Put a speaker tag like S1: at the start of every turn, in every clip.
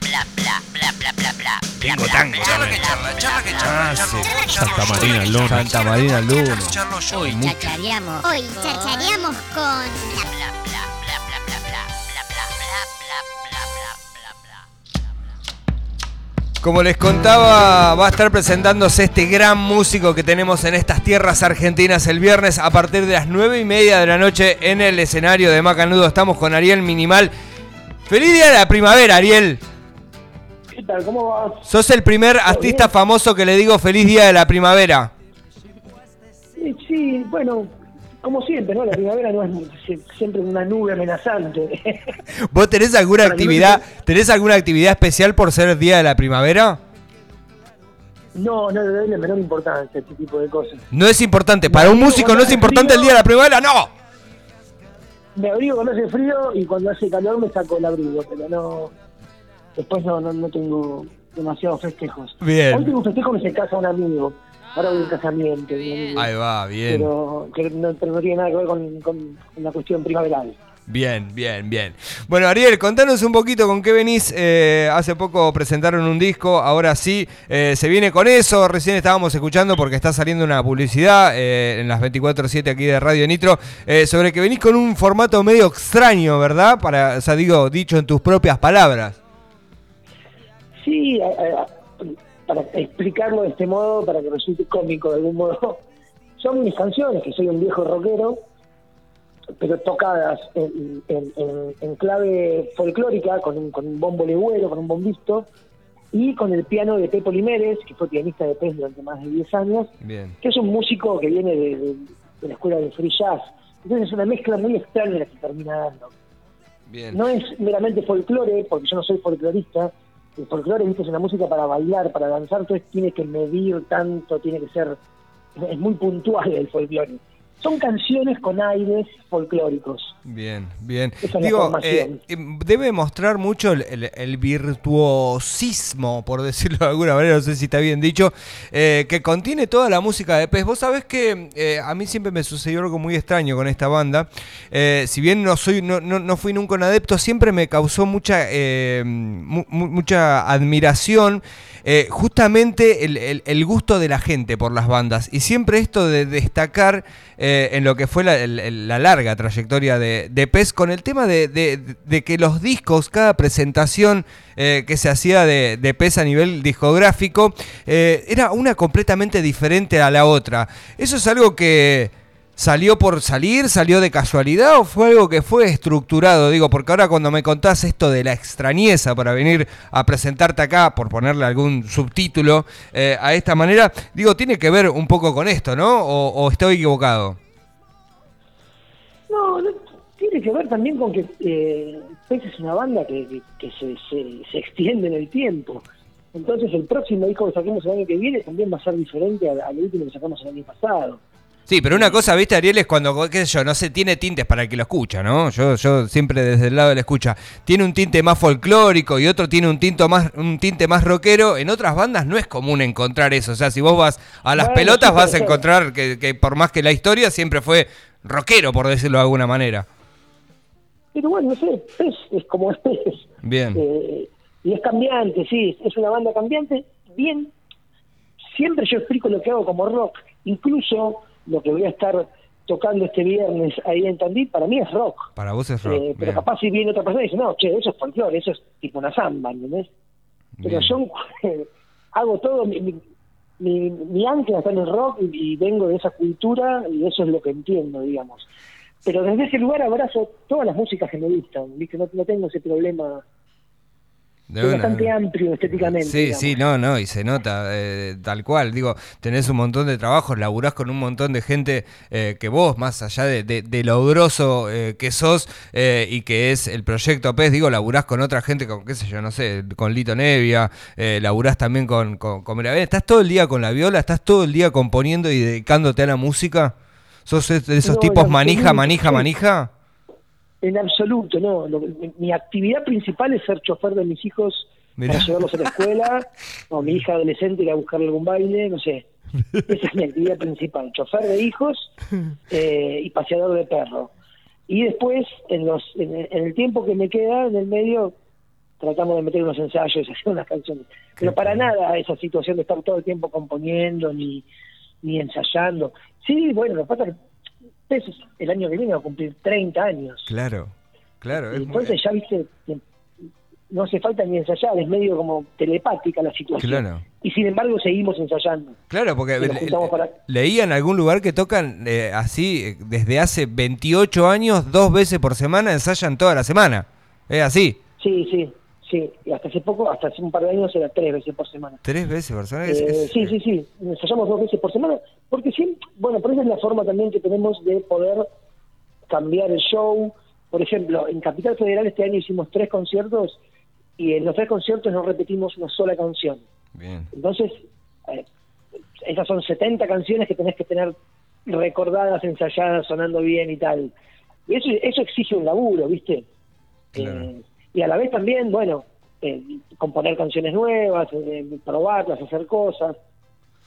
S1: bla bla bla bla bla bla bla.
S2: Tengo tango.
S3: Charla que charla, charla que charla.
S2: Ah, sí. Santa Marina Luna. Santa Marina Luna.
S1: Hoy chachareamos.
S4: Hoy chachareamos con
S1: Bla bla bla bla bla bla bla bla bla bla bla bla bla bla.
S2: Como les contaba, va a estar presentándose este gran músico que tenemos en estas tierras argentinas el viernes a partir de las 9 y media de la noche en el escenario de Macanudo. Estamos con Ariel Minimal. ¡Feliz día de la primavera, Ariel!
S5: ¿Qué tal? ¿Cómo vas?
S2: Sos el primer artista famoso que le digo feliz día de la primavera.
S5: Sí, sí, bueno, como siempre, ¿no? La primavera no es sie- siempre una nube amenazante.
S2: ¿Vos tenés alguna
S5: Para que no
S2: actividad, tenés alguna actividad especial por ser el día de la primavera?
S5: no, no le doy la menor importancia a este tipo de cosas.
S2: No es importante. Para un músico no es importante el día de la primavera, no.
S5: Me abrigo cuando hace frío y cuando hace calor me saco el abrigo, pero no. Después no, no, no tengo demasiados festejos.
S2: Bien.
S5: Hoy tengo un festejo que se casa un amigo. Ahora voy a un casamiento.
S2: Ahí va, bien.
S5: Pero que no, pero no tiene nada que ver con, con una cuestión primaveral.
S2: Bien, bien, bien. Bueno, Ariel, contanos un poquito con qué venís. Eh, hace poco presentaron un disco, ahora sí, eh, se viene con eso. Recién estábamos escuchando porque está saliendo una publicidad eh, en las 24-7 aquí de Radio Nitro eh, sobre que venís con un formato medio extraño, ¿verdad? Para, o sea, digo, dicho en tus propias palabras.
S5: Sí, a- a- para explicarlo de este modo, para que resulte cómico de algún modo, son mis canciones, que soy un viejo rockero, pero tocadas en, en- en- en clave folclórica, con un, con un bombo legüero, con un bombisto, y con el piano de Pepo Limeres, que fue pianista de Pez durante más de 10 años,
S2: Bien.
S5: que es un músico que viene de, de- de la escuela de free jazz. Entonces es una mezcla muy extraña la que termina dando.
S2: Bien.
S5: No es meramente folclore, porque yo no soy folclorista. El folclore ¿viste? es una música para bailar, para danzar, entonces tiene que medir tanto, tiene que ser. Es muy puntual el folclore. Son canciones con aires folclóricos.
S2: Bien, bien.
S5: Esa
S2: Digo, eh, em, debe mostrar mucho el, el- el virtuosismo, por decirlo de alguna manera, no sé si está bien dicho, eh, que contiene toda la música de Pez. Vos sabés que eh, a mí siempre me sucedió algo muy extraño con esta banda. Eh, si bien no soy, no, no, no fui nunca un adepto, siempre me causó mucha, mu- mu- mucha admiración. justamente el, el- el gusto de la gente por las bandas y siempre esto de destacar eh, en lo que fue la, larga trayectoria de, de Pez con el tema de, que los discos, cada presentación eh, que se hacía de, Pez a nivel discográfico, eh, era una completamente diferente a la otra. Eso es algo que salió por salir, salió de casualidad o fue algo que fue estructurado, digo, porque ahora cuando me contás esto de la extrañeza para venir a presentarte acá, por ponerle algún subtítulo eh, a esta manera, digo, tiene que ver un poco con esto, ¿no? ¿O, o estoy equivocado?
S5: Tiene que ver también con que eh, Pez es una banda que, que- que se, se, se extiende en el tiempo. Entonces el próximo disco que saquemos el año que viene también va a ser diferente al, al último que sacamos el año pasado.
S2: Sí, pero una cosa, viste, Ariel, es cuando, qué sé yo, no sé, tiene tintes para el que lo escucha, ¿no? Yo, yo siempre desde el lado de la escucha, tiene un tinte más folclórico y otro tiene un, tinto más, un tinte más rockero. En otras bandas no es común encontrar eso. O sea, si vos vas a las
S5: Bueno,
S2: pelotas
S5: sí,
S2: vas a encontrar que, que por más que la historia siempre fue rockero, por decirlo de alguna manera.
S5: Pero bueno, no sé, Pez es como es Pez.
S2: Bien.
S5: Eh, y es cambiante, sí, es una banda cambiante. Bien, siempre yo explico lo que hago como rock. Incluso lo que voy a estar tocando este viernes ahí en Tandil, para mí es rock.
S2: Para vos es rock.
S5: Eh, pero
S2: bien.
S5: capaz si viene otra persona y dice, no, che, eso es folclore, eso es tipo una samba, ¿entendés? Pero
S2: Bien.
S5: yo hago todo, mi, mi, mi, mi ancla está en el rock y, y vengo de esa cultura y eso es lo que entiendo, digamos. Pero desde ese lugar abrazo todas las músicas que me gustan, ¿viste? No, no tengo ese problema. Es bastante amplio estéticamente.
S2: Sí,
S5: digamos.
S2: sí, no, no, y se nota eh, tal cual. Digo, tenés un montón de trabajos, laburás con un montón de gente eh, que vos, más allá de, de, de lo grosso eh, que sos eh, y que es el proyecto PES, digo, laburás con otra gente, con qué sé yo, no sé, con Lito Nevia, eh, laburás también con, con, con Mirabel. ¿Estás todo el día con la viola? ¿Estás todo el día componiendo y dedicándote a la música? ¿Sos de esos
S5: No,
S2: tipos manija, manija, manija?
S5: En absoluto, no. Lo- mi, mi actividad principal es ser chofer de mis hijos
S2: Mirá.
S5: para llevarlos a la escuela, o mi hija adolescente ir a buscarle algún baile, no sé. Esa es mi actividad principal, chofer de hijos eh, y paseador de perro. Y después, en, los, en, el- en el tiempo que me queda, en el medio, tratamos de meter unos ensayos hacer unas canciones. Pero para nada esa situación de estar todo el tiempo componiendo ni, ni ensayando. Sí, bueno, lo que pasa es que el año que viene va a cumplir 30 años.
S2: Claro, claro. es muy-
S5: Entonces ya viste, no hace falta ni ensayar, es medio como telepática la situación.
S2: Claro.
S5: Y sin embargo seguimos ensayando.
S2: Claro, porque le-
S5: para-
S2: leía en algún lugar que tocan eh, así eh, desde hace 28 años, dos veces por semana, ensayan toda la semana. Es así,
S5: Sí, sí, sí. Y hasta hace poco, hasta hace un par de años era tres veces por semana.
S2: tres veces por semana.
S5: Eh,
S2: es-
S5: sí, sí, sí. Ensayamos dos veces por semana. Porque sí, bueno, pero esa es la forma también que tenemos de poder cambiar el show. Por ejemplo, en Capital Federal este año hicimos tres conciertos y en los tres conciertos no repetimos una sola canción.
S2: Bien.
S5: Entonces, eh, esas son 70 canciones que tenés que tener recordadas, ensayadas, sonando bien y tal. Y eso, eso exige un laburo, ¿viste?
S2: Claro.
S5: Eh, y a la vez también, bueno, eh, componer canciones nuevas, eh, probarlas, hacer cosas.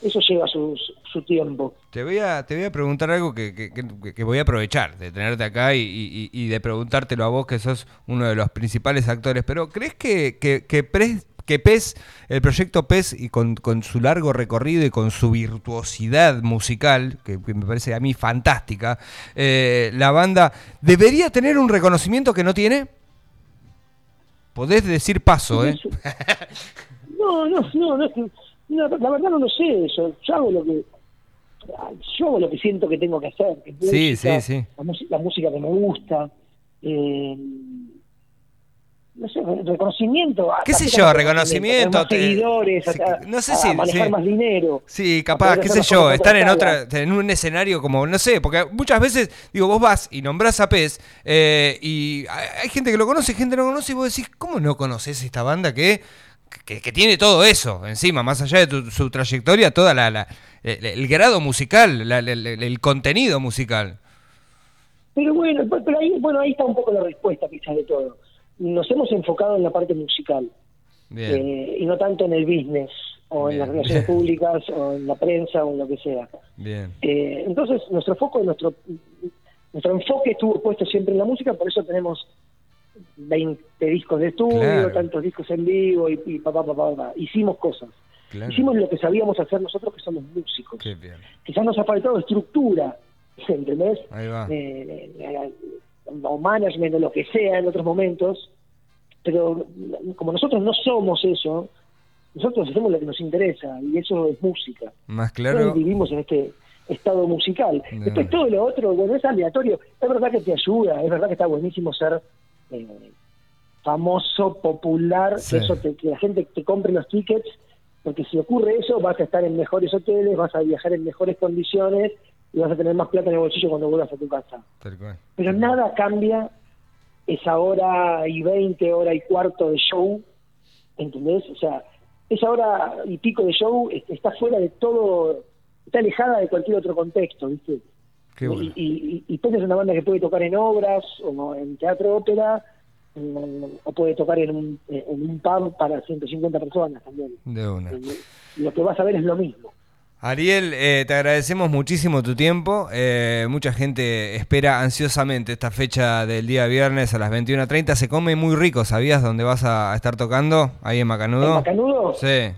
S5: Eso lleva su, su tiempo.
S2: Te voy a, te voy a preguntar algo que, que- que- voy a aprovechar de tenerte acá y, y- y de preguntártelo a vos, que sos uno de los principales actores. Pero ¿crees que, que, Pres- que PES, el proyecto PES, y con, con su largo recorrido y con su virtuosidad musical, que, que me parece a mí fantástica, eh, la banda debería tener un reconocimiento que no tiene? Podés decir paso, ¿eh?
S5: No, no, no, no, la verdad no lo sé eso. Yo hago lo que yo hago lo que siento que tengo que hacer. que
S2: Sí,
S5: música,
S2: sí, sí.
S5: La, música- la música que me gusta. Eh, no sé, reconocimiento.
S2: ¿Qué sé yo? Reconocimiento,
S5: Más seguidores,
S2: sí, no sé
S5: a manejar
S2: sí.
S5: más dinero.
S2: Sí, capaz, qué sé yo, estar en
S5: otra
S2: en un escenario como, no sé, porque muchas veces, digo, vos vas y nombrás a Pez eh, y hay gente que lo conoce, gente que no lo conoce y vos decís, ¿cómo no conoces esta banda que, que, que tiene todo eso encima, más allá de tu- su trayectoria, toda la, la- el, el grado musical, la- el contenido musical?
S5: Pero bueno, pero ahí, bueno, ahí está un poco la respuesta quizás de todo. Nos hemos enfocado en la parte musical. Eh, y no tanto en el business o en las relaciones públicas o en la prensa o en lo que sea.
S2: bien,
S5: Eh, entonces nuestro foco, nuestro nuestro enfoque estuvo puesto siempre en la música, por eso tenemos 20 discos de estudio,
S2: Claro.
S5: tantos discos en vivo y, y papá, papá, papá. Hicimos cosas.
S2: claro.
S5: Hicimos lo que sabíamos hacer nosotros que somos músicos. Quizás nos ha faltado estructura, ¿entendés?
S2: Ahí va.
S5: eh, o management o lo que sea en otros momentos, pero como nosotros no somos eso, nosotros hacemos lo que nos interesa y eso es música.
S2: Más claro.
S5: vivimos en este estado musical.
S2: No.
S5: Después todo lo otro, bueno, es aleatorio. Es verdad que te ayuda, es verdad que está buenísimo ser eh, famoso, popular,
S2: Sí.
S5: eso te- que la gente te compre los tickets, porque si ocurre eso vas a estar en mejores hoteles, vas a viajar en mejores condiciones y vas a tener más plata en el bolsillo cuando vuelvas a tu casa.
S2: Tal cual.
S5: Pero nada cambia esa hora y veinte, hora y cuarto de show, ¿entendés? O sea, esa hora y pico de show es- está fuera de todo, está alejada de cualquier otro contexto, ¿viste?
S2: Qué bueno.
S5: Y, y, y es una banda que puede tocar en obras, o en teatro ópera, o puede tocar en un, en un pub para 150 personas también.
S2: De una.
S5: Lo que vas a ver es lo mismo.
S2: Ariel, eh, te agradecemos muchísimo tu tiempo. Eh, mucha gente espera ansiosamente esta fecha del día viernes a las 21.30. Se come muy rico, ¿sabías dónde vas a estar tocando? Ahí en Macanudo.
S5: ¿En Macanudo?
S2: Sí,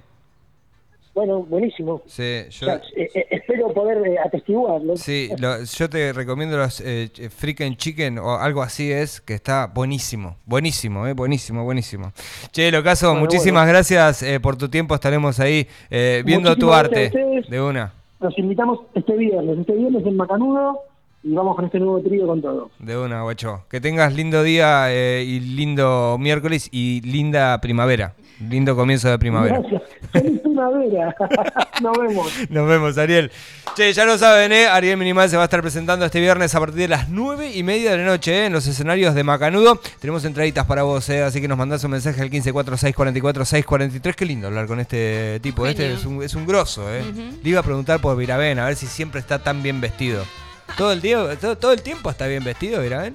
S5: Bueno, buenísimo.
S2: sí.
S5: O
S2: Yo,
S5: sea, eh, eh, espero poder eh, atestiguarlo.
S2: sí, lo- yo te recomiendo los eh, Freaking Chicken o algo así es, que está buenísimo. Buenísimo, eh, buenísimo, buenísimo. Che, Locaso,
S5: Bueno,
S2: muchísimas
S5: bueno.
S2: gracias eh, por tu tiempo. Estaremos ahí eh, viendo tu arte. De una.
S5: Los invitamos este viernes, este viernes en Macanudo y vamos con este nuevo trío con todo.
S2: De una, guacho. Que tengas lindo día eh, y lindo miércoles y linda primavera. Lindo comienzo de primavera.
S5: Gracias. Primavera. Nos vemos.
S2: Nos vemos, Ariel. Che, ya lo saben, ¿eh? Ariel Minimal se va a estar presentando este viernes a partir de las 9 y media de la noche, ¿eh? En los escenarios de Macanudo. Tenemos entraditas para vos, ¿eh? Así que nos mandás un mensaje al 1546444643. Qué lindo hablar con este tipo. Este es un, es un grosso, ¿eh? Le iba a preguntar por Viraben, a ver si siempre está tan bien vestido. Todo el, día, todo, todo el tiempo está bien vestido, Viraben.